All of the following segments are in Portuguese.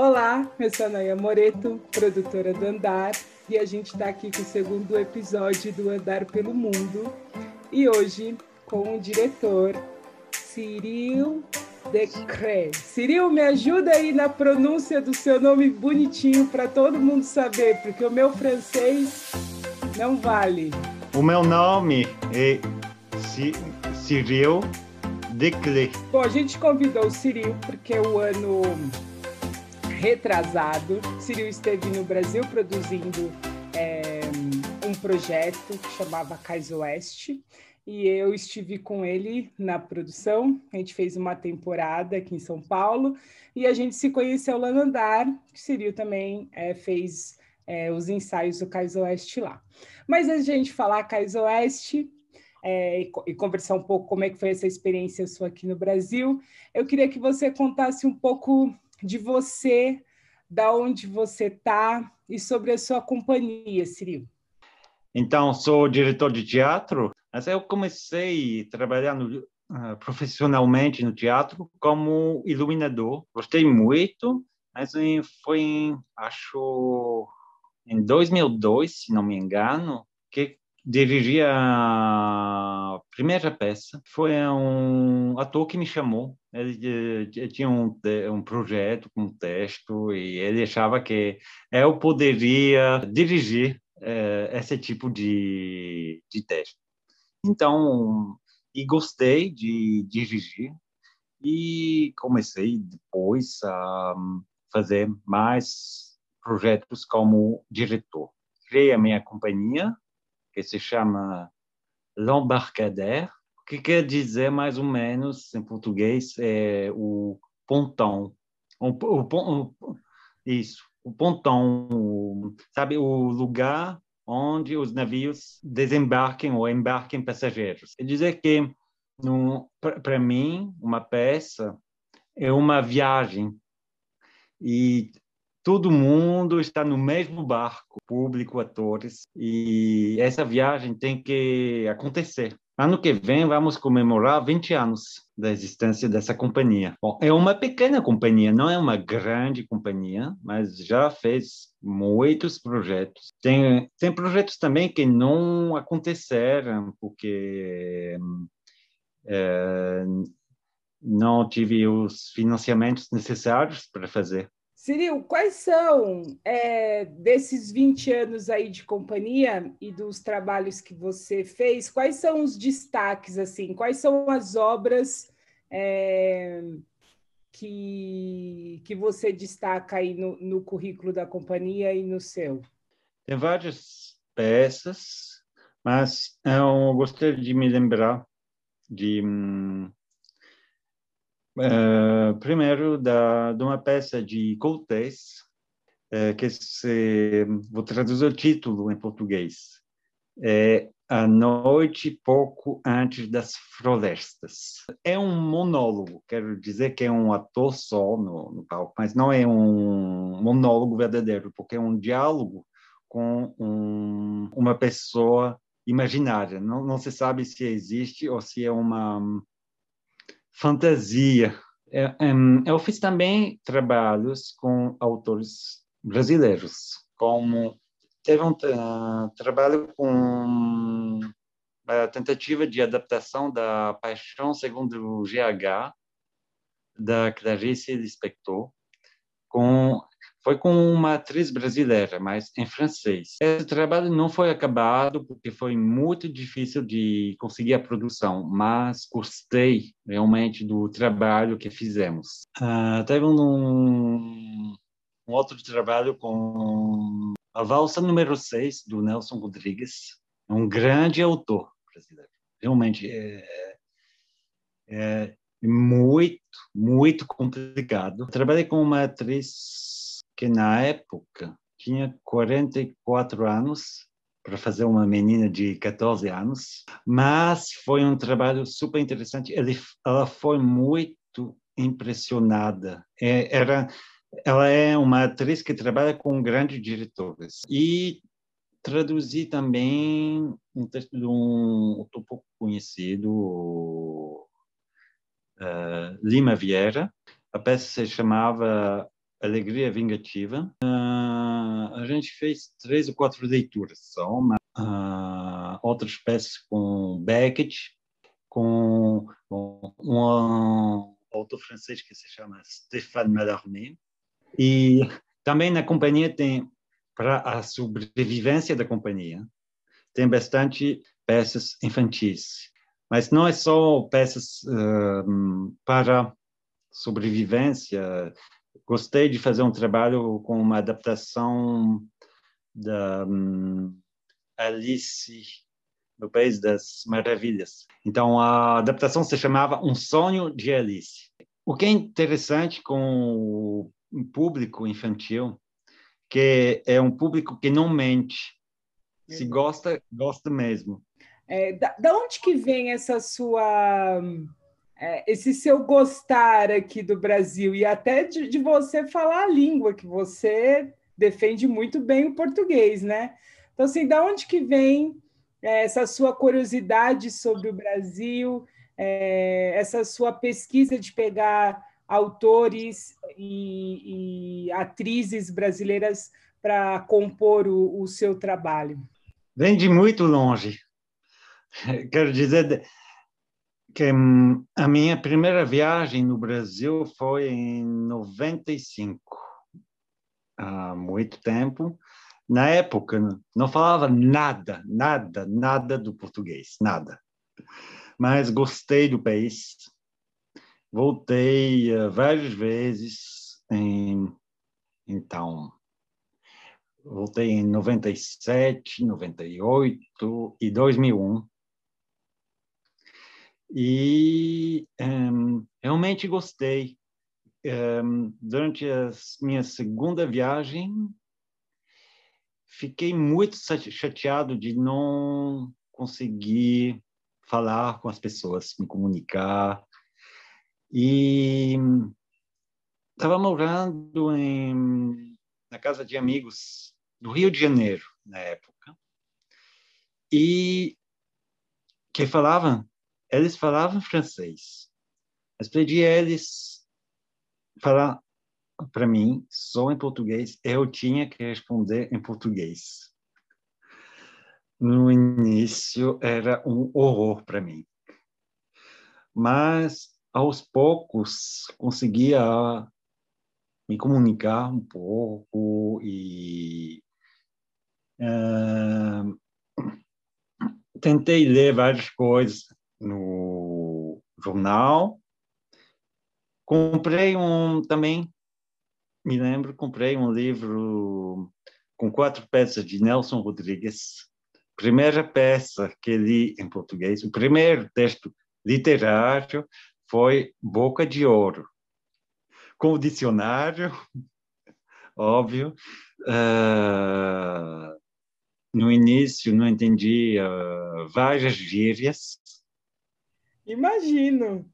Olá, eu sou a Naya Moreto, produtora do Andar, e a gente está aqui com o segundo episódio do Andar pelo Mundo. E hoje com o diretor Cyril Decré. Cyril, me ajuda aí na pronúncia do seu nome bonitinho para todo mundo saber, porque o meu francês não vale. O meu nome é Cyril Declé. Bom, a gente convidou o Cyril porque o ano retrasado, Cyril esteve no Brasil produzindo é, um projeto que chamava Cais Oeste e eu estive com ele na produção. A gente fez uma temporada aqui em São Paulo e a gente se conheceu lá no andar. O Cyril também é, fez é, os ensaios do Cais Oeste lá. Mas antes de a gente falar Cais Oeste, é, e, e, conversar um pouco como é que foi essa experiência sua aqui no Brasil. Eu queria que você contasse um pouco de você, da onde você está e sobre a sua companhia, Ciril. Então, sou diretor de teatro, mas eu comecei trabalhando uh, profissionalmente no teatro como iluminador. Gostei muito, mas foi, acho, em 2002, se não me engano, que dirigi a primeira peça. Foi um ator que me chamou. Ele, ele tinha um, um projeto com um texto e ele achava que eu poderia dirigir esse tipo de, de texto. Então, e gostei de dirigir e comecei depois a fazer mais projetos como diretor. Criei a minha companhia, que se chama L'Embarcadère, que quer dizer mais ou menos em português é o pontão. O, o, o, isso, o pontão, sabe, o lugar onde os navios desembarquem ou embarquem passageiros. Quer dizer que, para mim, uma peça é uma viagem e todo mundo está no mesmo barco, público, atores, e essa viagem tem que acontecer. Ano que vem vamos comemorar 20 anos da existência dessa companhia. Bom, é uma pequena companhia, não é uma grande companhia, mas já fez muitos projetos. Tem, tem projetos também que não aconteceram porque é, não tive os financiamentos necessários para fazer. Ciril, quais são, é, desses 20 anos aí de companhia e dos trabalhos que você fez, quais são os destaques, assim, quais são as obras é, que, que você destaca aí no, no currículo da companhia e no seu? Tem várias peças, mas eu gostaria de me lembrar de hum, Uh, primeiro, da, de uma peça de Cortés, uh, que se, vou traduzir o título em português. É A Noite Pouco Antes das Florestas. É um monólogo, quero dizer que é um ator só no, no palco, mas não é um monólogo verdadeiro, porque é um diálogo com um, uma pessoa imaginária. Não, não se sabe se existe ou se é uma fantasia. É, eu fiz também trabalhos com autores brasileiros, como teve um uh, trabalho com a tentativa de adaptação da Paixão segundo o GH da Clarice Lispector, com foi com uma atriz brasileira, mas em francês. Esse trabalho não foi acabado porque foi muito difícil de conseguir a produção, mas gostei realmente do trabalho que fizemos. Uh, teve um, um outro trabalho com a valsa número 6 do Nelson Rodrigues, é um grande autor brasileiro. Realmente é, é muito, muito complicado. trabalhei com uma atriz que na época tinha 44 anos para fazer uma menina de 14 anos, mas foi um trabalho super interessante. Ele, ela foi muito impressionada. É, era, ela é uma atriz que trabalha com grandes diretores e traduzi também um texto de um pouco conhecido, uh, Lima Vieira. A peça se chamava Alegria Vingativa. Uh, a gente fez três ou quatro leituras só, mas, uh, outras peças com Beckett, com um autor francês que se chama Stéphane Mallarmé. E também na companhia tem, para a sobrevivência da companhia, tem bastante peças infantis. Mas não é só peças uh, para sobrevivência. Gostei de fazer um trabalho com uma adaptação da um, Alice no País das Maravilhas. Então, a adaptação se chamava Um Sonho de Alice. O que é interessante com o público infantil, que é um público que não mente. Se gosta, gosta mesmo. É, da, da, onde que vem essa sua é, esse seu gostar aqui do Brasil e até de, de, você falar a língua que você defende muito bem o português, né? Então assim, da onde que vem é, essa sua curiosidade sobre o Brasil, é, essa sua pesquisa de pegar autores e, e atrizes brasileiras para compor o, o seu trabalho? Vem de muito longe. Quero dizer que hum, a minha primeira viagem no Brasil foi em 95, há muito tempo. Na época, não falava nada, nada, nada do português, nada. Mas gostei do país. Voltei uh, várias vezes em, então, voltei em 97, 98 e 2001 e um, realmente gostei. Um, durante a minha segunda viagem, fiquei muito chateado de não conseguir falar com as pessoas, me comunicar. E estava morando em, na casa de amigos do Rio de Janeiro, na época, e que falavam eles falavam francês, mas pedi a eles falar para mim só em português. Eu tinha que responder em português. No início era um horror para mim, mas aos poucos conseguia me comunicar um pouco e uh, tentei ler várias coisas no jornal. Comprei um também, me lembro, comprei um livro com quatro peças de Nelson Rodrigues. Primeira peça que li em português, o primeiro texto literário foi Boca de Ouro, com o dicionário, óbvio. Uh, no início não entendia várias gírias, Imagino.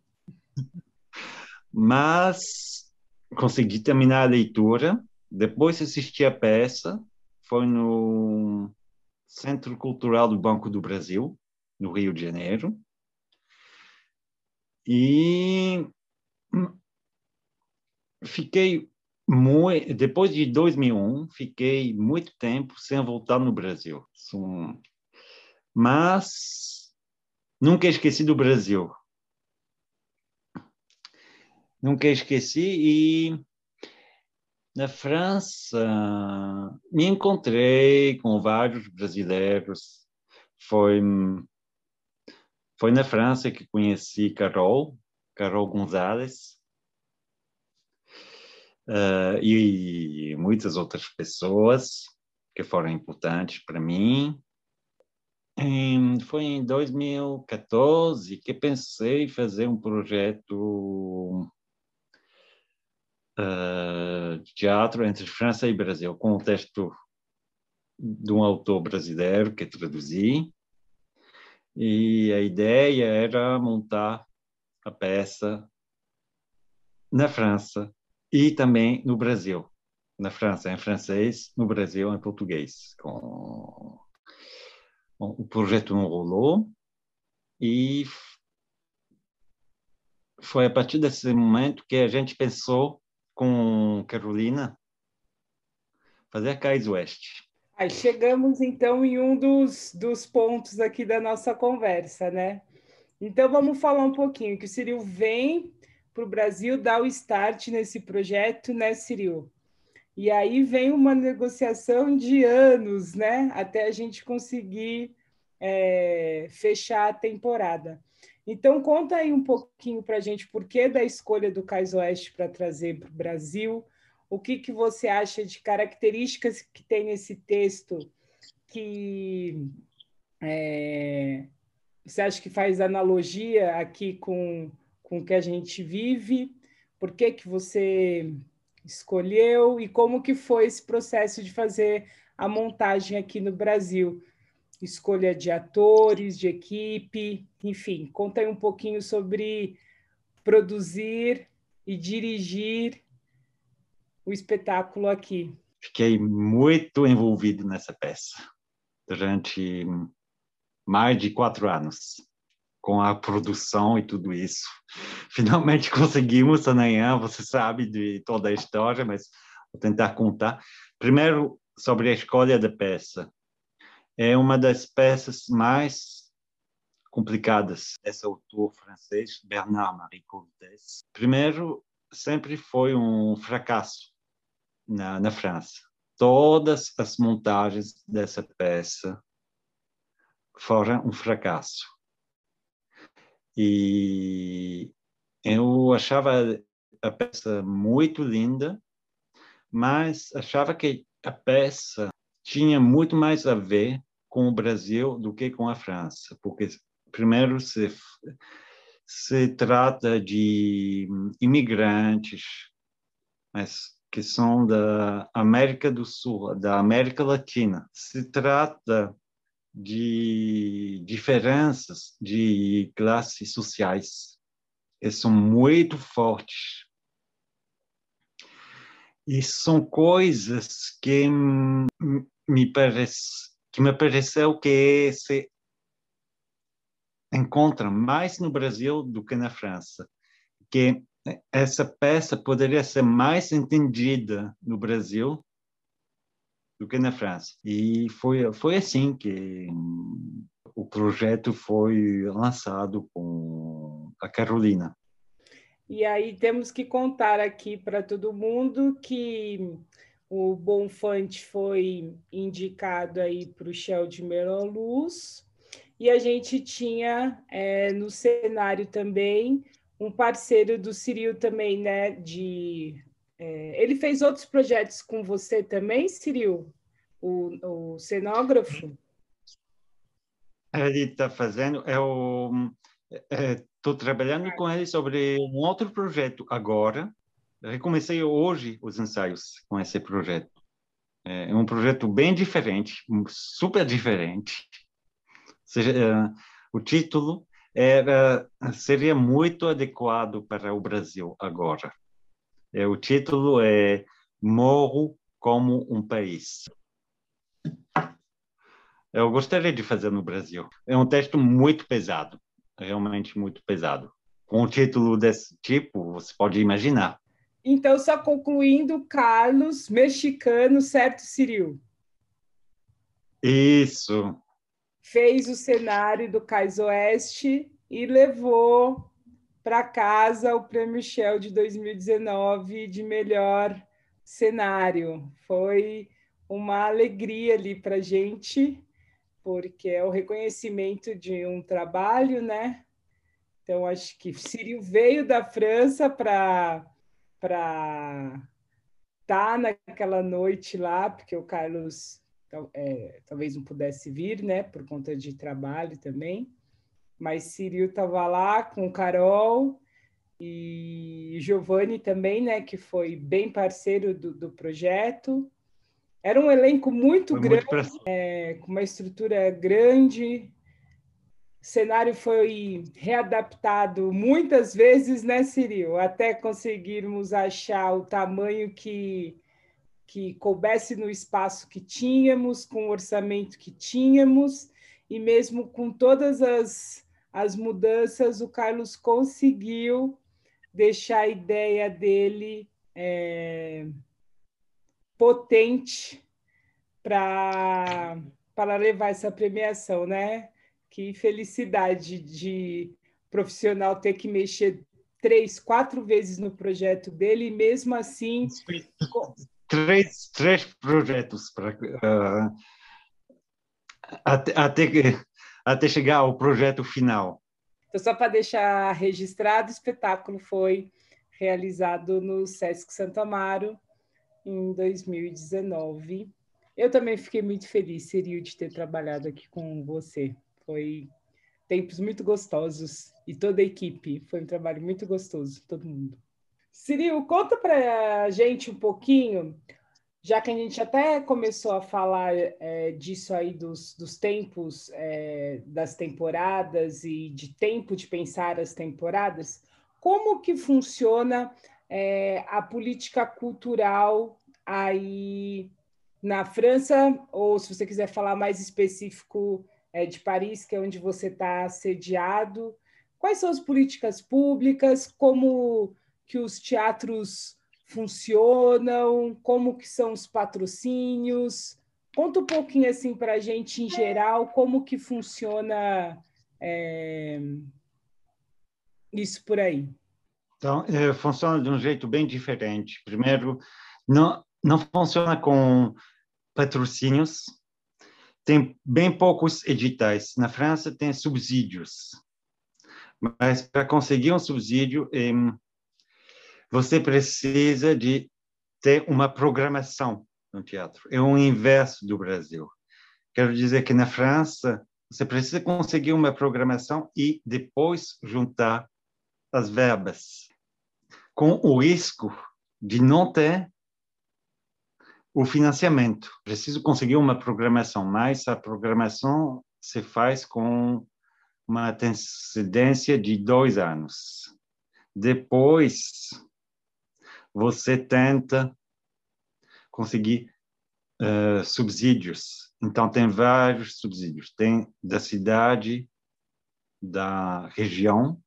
Mas consegui terminar a leitura. Depois assisti a peça. Foi no Centro Cultural do Banco do Brasil, no Rio de Janeiro. E fiquei muito, depois de 2001, fiquei muito tempo sem voltar no Brasil. Mas Nunca esqueci do Brasil. Nunca esqueci e na França me encontrei com vários brasileiros. Foi foi na França que conheci Carol, Carol Gonzalez. Uh, e muitas outras pessoas que foram importantes para mim foi em 2014 que pensei fazer um projeto uh, de teatro entre França e Brasil, com o texto de um autor brasileiro que traduzi. E a ideia era montar a peça na França e também no Brasil. Na França em francês, no Brasil em português, com Bom, o projeto não rolou e foi a partir desse momento que a gente pensou com Carolina fazer a Cais Oeste. Aí chegamos então em um dos, dos pontos aqui da nossa conversa, né? Então vamos falar um pouquinho que o Ciril vem para o Brasil dar o start nesse projeto, né, Ciril? E aí vem uma negociação de anos, né, até a gente conseguir é, fechar a temporada. Então conta aí um pouquinho para a gente por que da escolha do Cais Oeste para trazer para o Brasil, o que, que você acha de características que tem nesse texto que é, você acha que faz analogia aqui com, com o que a gente vive? Por que, que você escolheu e como que foi esse processo de fazer a montagem aqui no Brasil? Escolha de atores, de equipe, enfim, conta aí um pouquinho sobre produzir e dirigir o espetáculo aqui? Fiquei muito envolvido nessa peça durante mais de quatro anos com a produção e tudo isso. Finalmente conseguimos amanhã, você sabe de toda a história, mas vou tentar contar. Primeiro, sobre a escolha da peça. É uma das peças mais complicadas desse autor francês, Bernard-Marie Cortés. Primeiro, sempre foi um fracasso na, na França. Todas as montagens dessa peça foram um fracasso. E eu achava a peça muito linda, mas achava que a peça tinha muito mais a ver com o Brasil do que com a França, porque primeiro se se trata de imigrantes, mas que são da América do Sul, da América Latina. Se trata de diferenças de classes sociais que são muito fortes. E são coisas que me parece que me pareceu que se encontram mais no Brasil do que na França, que essa peça poderia ser mais entendida no Brasil do que na França. E foi, foi assim que o projeto foi lançado com a Carolina. E aí temos que contar aqui para todo mundo que o Bonfante foi indicado aí para o Shell de Luz, e a gente tinha é, no cenário também um parceiro do Ciril também, né? De, é, ele fez outros projetos com você também, Ciril? O, o cenógrafo? Ele está fazendo, estou trabalhando com ele sobre um outro projeto agora. Recomecei hoje os ensaios com esse projeto. É um projeto bem diferente, super diferente. Seja, uh, o título era, seria muito adequado para o Brasil agora. É, o título é Morro como um País. Eu gostaria de fazer no Brasil. É um texto muito pesado, realmente muito pesado. Com um título desse tipo, você pode imaginar. Então, só concluindo, Carlos, mexicano, certo, Ciril? Isso fez o cenário do Cais Oeste e levou para casa o Prêmio Shell de 2019 de melhor cenário. Foi uma alegria ali para a gente, porque é o reconhecimento de um trabalho, né? Então, acho que Círio veio da França para estar tá naquela noite lá, porque o Carlos é, talvez não pudesse vir, né, por conta de trabalho também. Mas Ciril estava lá com Carol e Giovanni também, né, que foi bem parceiro do, do projeto. Era um elenco muito foi grande, muito é, com uma estrutura grande. O cenário foi readaptado muitas vezes, né, Ciril? Até conseguirmos achar o tamanho que que coubesse no espaço que tínhamos, com o orçamento que tínhamos, e mesmo com todas as, as mudanças, o Carlos conseguiu deixar a ideia dele é, potente para para levar essa premiação, né? Que felicidade de profissional ter que mexer três, quatro vezes no projeto dele e mesmo assim três, três projetos para uh, até, até, até chegar ao projeto final. Então, só para deixar registrado, o espetáculo foi realizado no Sesc Santo Amaro em 2019. Eu também fiquei muito feliz, Ciril, de ter trabalhado aqui com você. Foi tempos muito gostosos e toda a equipe. Foi um trabalho muito gostoso, todo mundo. Ciril, conta para a gente um pouquinho, já que a gente até começou a falar é, disso aí dos, dos tempos é, das temporadas e de tempo de pensar as temporadas, como que funciona é, a política cultural aí na França, ou se você quiser falar mais específico é, de Paris, que é onde você está sediado, quais são as políticas públicas, como que os teatros funcionam, como que são os patrocínios. Conta um pouquinho assim para a gente em geral como que funciona é, isso por aí. Então, é, funciona de um jeito bem diferente. Primeiro, não, não funciona com patrocínios, tem bem poucos editais. Na França tem subsídios, mas para conseguir um subsídio, você precisa de ter uma programação no teatro. É o inverso do Brasil. Quero dizer que na França você precisa conseguir uma programação e depois juntar as verbas, com o risco de não ter o financiamento. Preciso conseguir uma programação, mas a programação se faz com uma antecedência de dois anos. Depois, você tenta conseguir uh, subsídios. Então, tem vários subsídios. Tem da cidade, da região,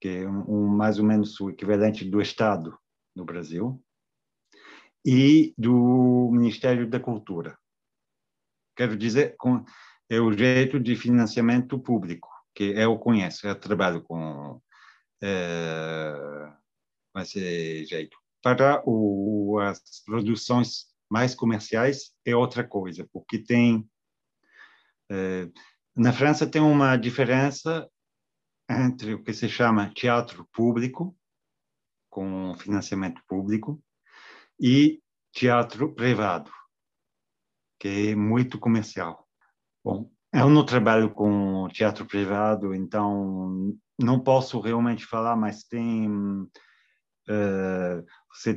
que é um, um, mais ou menos o equivalente do Estado no Brasil, e do Ministério da Cultura. Quero dizer, com, é o jeito de financiamento público que eu conheço, eu trabalho com é, esse jeito. Para o, as produções mais comerciais é outra coisa, porque tem é, na França tem uma diferença entre o que se chama teatro público com financiamento público e teatro privado, que é muito comercial. Bom, eu não trabalho com teatro privado, então não posso realmente falar, mas tem uh, você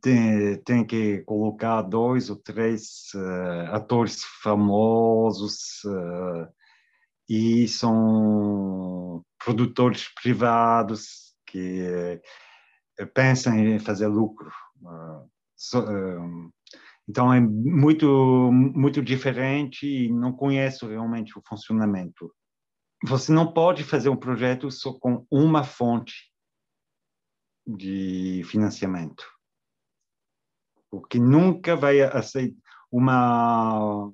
tem, tem que colocar dois ou três uh, atores famosos uh, e são produtores privados que pensam em fazer lucro. Ah, então é muito muito diferente e não conheço realmente o funcionamento. Você não pode fazer um projeto só com uma fonte de financiamento, porque nunca vai aceitar uma,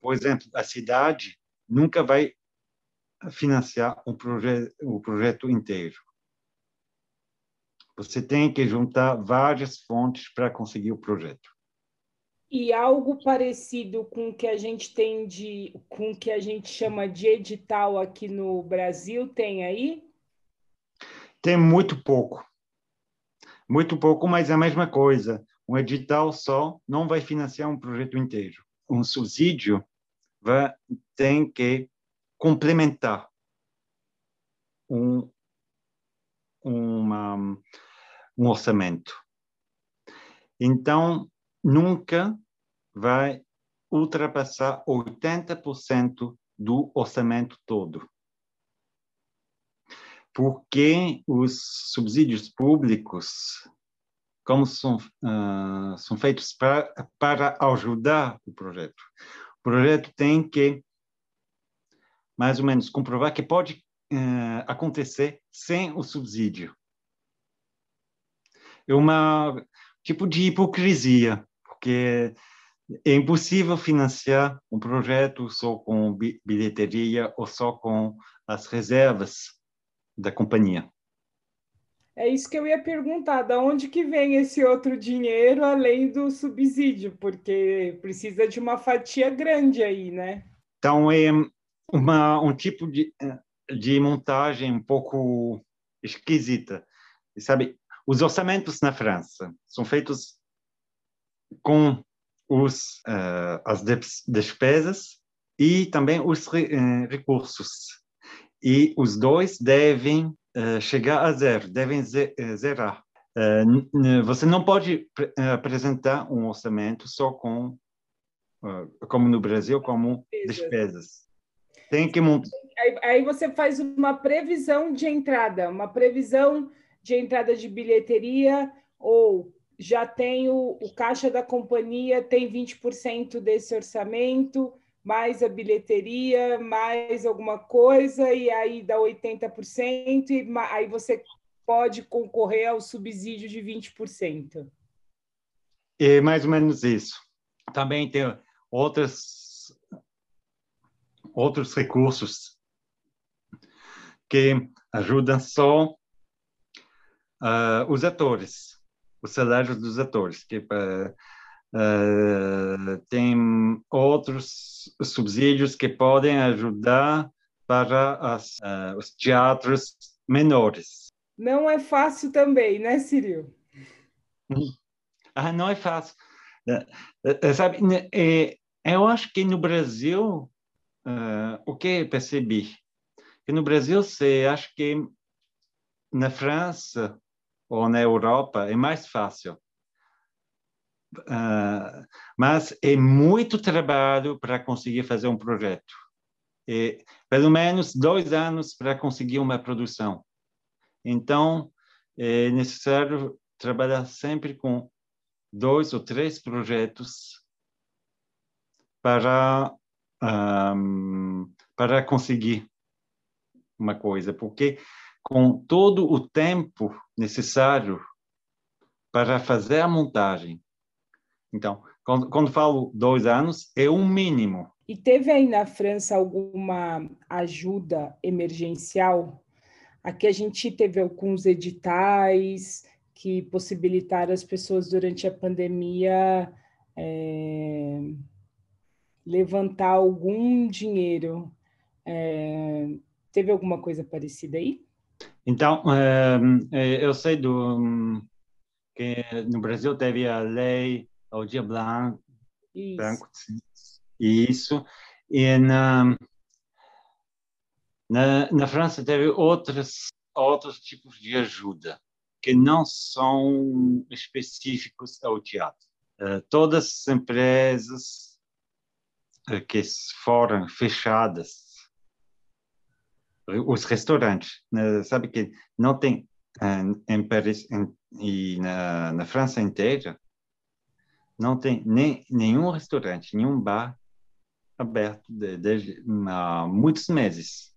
por exemplo, a cidade nunca vai financiar um projeto, o projeto inteiro. Você tem que juntar várias fontes para conseguir o projeto. E algo parecido com o que a gente tem de, com o que a gente chama de edital aqui no Brasil, tem aí? Tem muito pouco. Muito pouco, mas é a mesma coisa. Um edital só não vai financiar um projeto inteiro. Um subsídio vai, tem que complementar um, uma, um orçamento. Então, nunca vai ultrapassar 80% do orçamento todo. Porque os subsídios públicos, como são, uh, são feitos para, para ajudar o projeto, o projeto tem que, mais ou menos, comprovar que pode uh, acontecer sem o subsídio. É uma tipo de hipocrisia, porque é impossível financiar um projeto só com bilheteria ou só com as reservas da companhia. É isso que eu ia perguntar, da onde que vem esse outro dinheiro além do subsídio? Porque precisa de uma fatia grande aí, né? Então, é uma, um tipo de, de montagem um pouco esquisita. Sabe, os orçamentos na França são feitos com os, uh, as despesas e também os re, uh, recursos. E os dois devem uh, chegar a zero, devem zerar. você não pode apresentar um orçamento só com, como no Brasil, como despesas. Tem que montar. Aí, aí você faz uma previsão de entrada, uma previsão de entrada de bilheteria ou já tem o, o caixa da companhia, tem 20% desse orçamento, mais a bilheteria, mais alguma coisa, e aí dá 80%, e aí você pode concorrer ao subsídio de 20%. É mais ou menos isso. Também tem outras, outros recursos que ajudam só uh, os atores os salários dos atores, que uh, uh, tem outros subsídios que podem ajudar para as, uh, os teatros menores. Não é fácil também, né, Ciril? Ah, não é fácil. sabe, né, é, eu acho que no Brasil, o que percebi? Que no Brasil, você acha que na França ou na Europa é mais fácil. Uh, mas é muito trabalho para conseguir fazer um projeto. É, pelo menos dois anos para conseguir uma produção. Então, é necessário trabalhar sempre com dois ou três projetos para um, para conseguir uma coisa, porque com todo o tempo necessário para fazer a montagem. Então, quando, quando falo dois anos, é um mínimo. E teve aí na França alguma ajuda emergencial? Aqui a gente teve alguns editais que possibilitaram as pessoas durante a pandemia é, levantar algum dinheiro. É, teve alguma coisa parecida aí? Então, ehm, eh, eu sei do que no Brasil teve a lei Aldir Blanc, isso. Branco, isso, e na, na, na França teve outros, outros tipos de ajuda que não são específicos ao teatro. Uh, todas as empresas uh, que foram fechadas os restaurantes, né? sabe que não tem em Paris em, e na, na, França inteira não tem nem nenhum restaurante, nenhum bar aberto desde de, há muitos meses.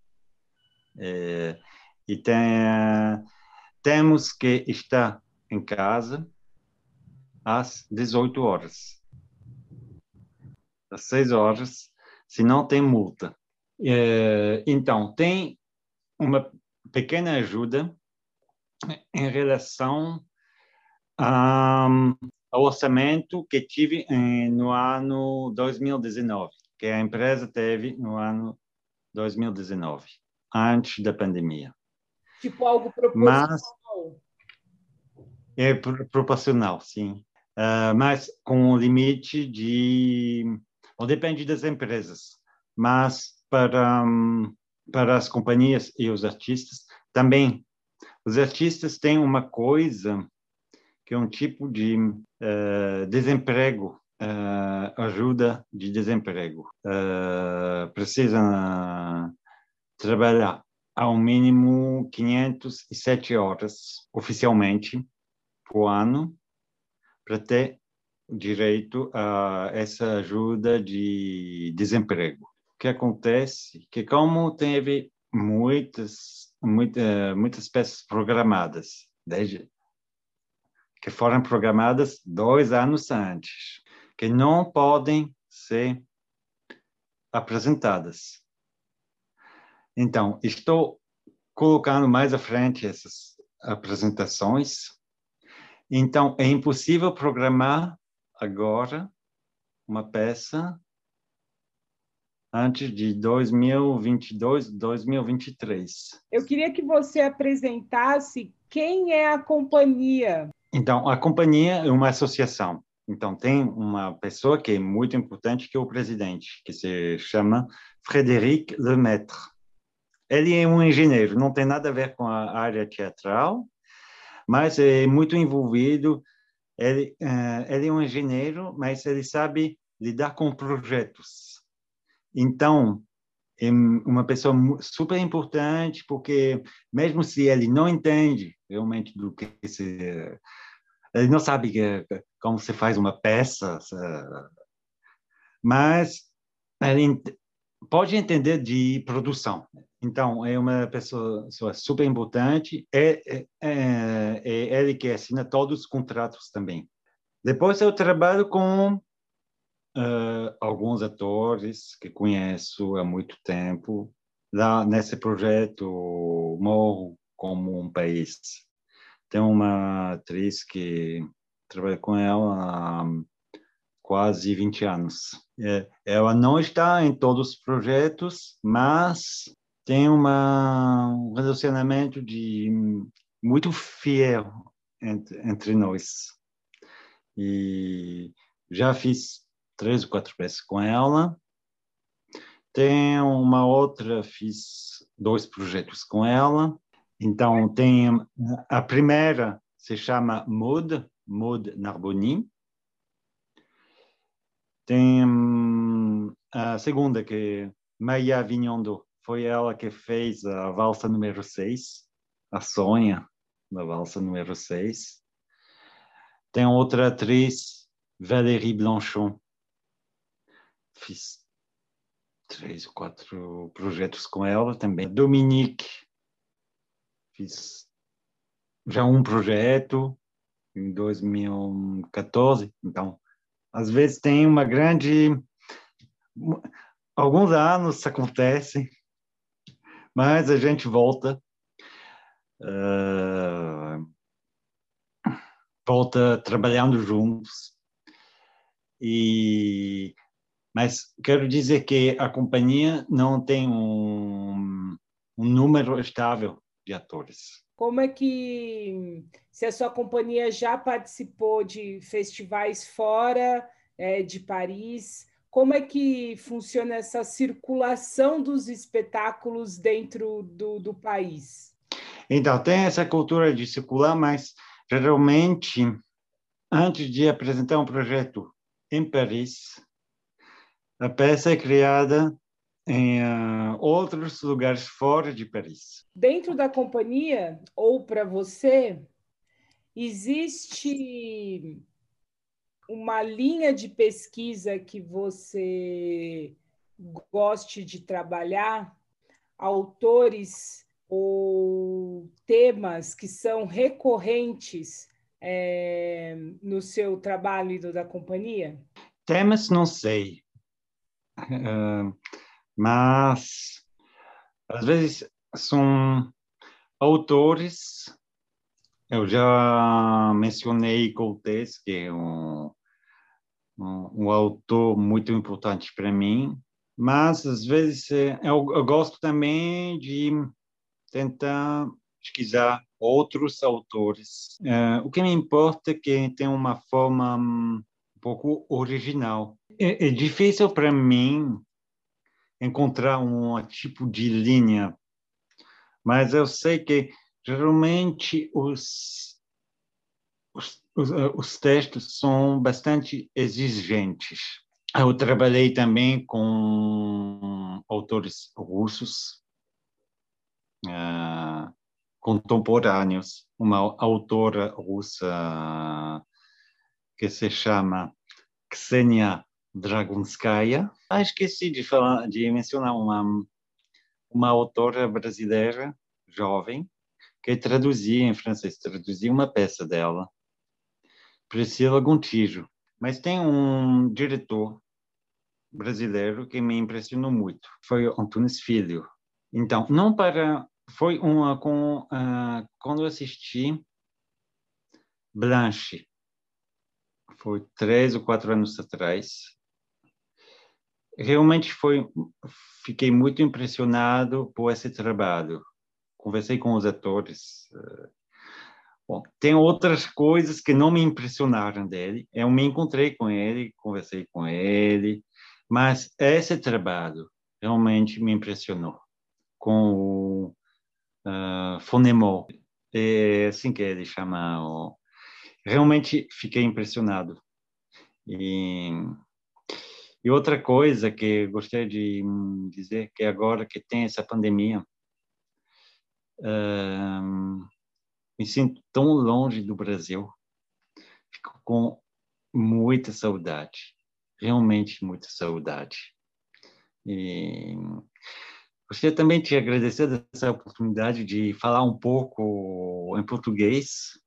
É, e tem, temos que estar em casa às 18 horas. Às 6 horas, se não tem multa. É, então, tem uma pequena ajuda em relação ao orçamento que tive no ano 2019, que a empresa teve no ano 2019, antes da pandemia. Tipo algo proporcional? Mas é proporcional, sim. Uh, mas com o limite de... Ou depende das empresas, mas para um, para as companhias e os artistas também. Os artistas têm uma coisa que é um tipo de uh, desemprego, uh, ajuda de desemprego. Uh, precisam trabalhar ao mínimo 507 horas oficialmente por ano para ter direito a essa ajuda de desemprego que acontece que como teve muitas, muita, muitas peças programadas, desde, que foram programadas dois anos antes, que não podem ser apresentadas. Então, estou colocando mais à frente essas apresentações. Então, é impossível programar agora uma peça antes de 2022, 2023. Eu queria que você apresentasse quem é a companhia. Então, a companhia é uma associação. Então, tem uma pessoa que é muito importante, que é o presidente, que se chama Frédéric Lemaitre. Ele é um engenheiro, não tem nada a ver com a área teatral, mas é muito envolvido. Ele, uh, ele é um engenheiro, mas ele sabe lidar com projetos. Então, é uma pessoa super importante, porque mesmo se ele não entende realmente do que se. Ele não sabe como se faz uma peça, mas ele pode entender de produção. Então, é uma pessoa, super importante, é, é, é, é ele que assina todos os contratos também. Depois eu trabalho com uh, alguns atores que conheço há muito tempo. Lá nesse projeto Morro como um País. Tem uma atriz que trabalha com ela há quase 20 anos. É, ela não está em todos os projetos, mas tem uma, um relacionamento de muito fiel entre, entre nós. E já fiz três ou quatro peças com ela. Tem uma outra, fiz dois projetos com ela. Então, tem a primeira se chama Maud, Maud Narboni. Tem hum, a segunda, que é Maya Vignondo. Foi ela que fez a valsa número 6, a Sonha, da valsa número 6. Tem outra atriz, Valérie Blanchon, fiz três ou quatro projetos com ela também. Dominique, fiz já um projeto em 2014. Então, às vezes tem uma grande. Alguns anos acontecem, mas a gente volta. Uh, volta trabalhando juntos. E mas quero dizer que a companhia não tem um, um número estável de atores. Como é que, se a sua companhia já participou de festivais fora é, de Paris, como é que funciona essa circulação dos espetáculos dentro do, do país? Então, tem essa cultura de circular, mas geralmente, antes de apresentar um projeto em Paris, a peça é criada em uh, outros lugares fora de Paris. Dentro da companhia ou para você, existe uma linha de pesquisa que você goste de trabalhar, autores ou temas que são recorrentes é, no seu trabalho e do da companhia? Temas não sei, mas às vezes são autores. Eu já mencionei Cortés, que é um, um, um autor muito importante para mim, mas às vezes eu, eu gosto também de tentar pesquisar outros autores. Uh, o que me importa é que tem uma forma um pouco original. É, é difícil para mim encontrar um tipo de linha, mas eu sei que geralmente os, os, os, eh, os textos são bastante exigentes. Eu trabalhei também com autores russos uh, contemporâneos, uma autora russa que se chama Ksenia Dragunskaya. Ah, esqueci de falar, de mencionar uma uma autora brasileira jovem que traduzia em francês, traduzia uma peça dela, Priscila Gontijo. Mas tem um diretor brasileiro que me impressionou muito, foi Antunes Filho. Então, não para foi uma com uh, quando assisti Blanche, foi três ou quatro anos atrás. Realmente foi, fiquei muito impressionado por esse trabalho. Conversei com os atores. Uh, Bom, tem outras coisas que não me impressionaram dele. Eu me encontrei com ele, conversei com ele, mas esse trabalho realmente me impressionou com o uh, Fonemo, é assim que ele chama. O... Realmente fiquei impressionado. E, e outra coisa que gostaria de dizer que agora que tem essa pandemia, uh, me sinto tão longe do Brasil, fico com muita saudade, realmente muita saudade. E gostaria também de agradecer essa oportunidade de falar um pouco em português,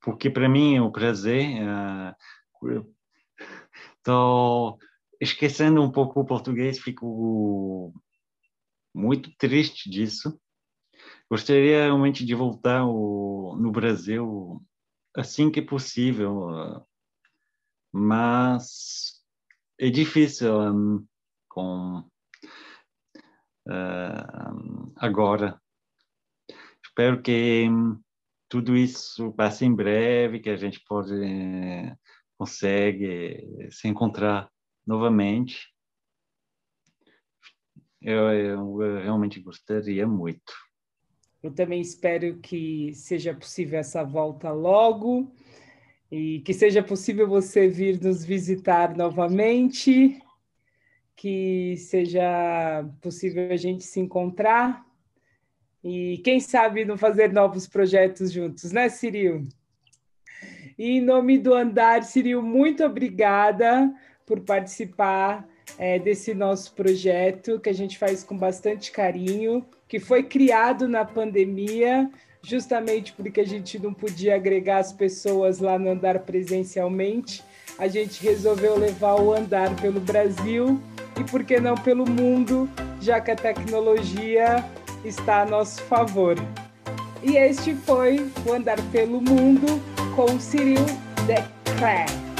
porque para mim é um prazer. Estou uh, esquecendo um pouco o português, fico muito triste disso Gostaria realmente de voltar ao, no Brasil assim que possível, mas é difícil um, com uh, agora. Espero que um, tudo isso passe em breve, que a gente pode consegue se encontrar novamente. Eu, eu, eu realmente gostaria muito. Eu também espero que seja possível essa volta logo e que seja possível você vir nos visitar novamente, que seja possível a gente se encontrar e quem sabe não fazer novos projetos juntos, né, Ciril? E em nome do Andar, Ciril, muito obrigada por participar é, desse nosso projeto que a gente faz com bastante carinho que foi criado na pandemia, justamente porque a gente não podia agregar as pessoas lá no andar presencialmente. A gente resolveu levar o andar pelo Brasil e, por que não, pelo mundo, já que a tecnologia está a nosso favor. E este foi o Andar pelo Mundo com Cyril Cré.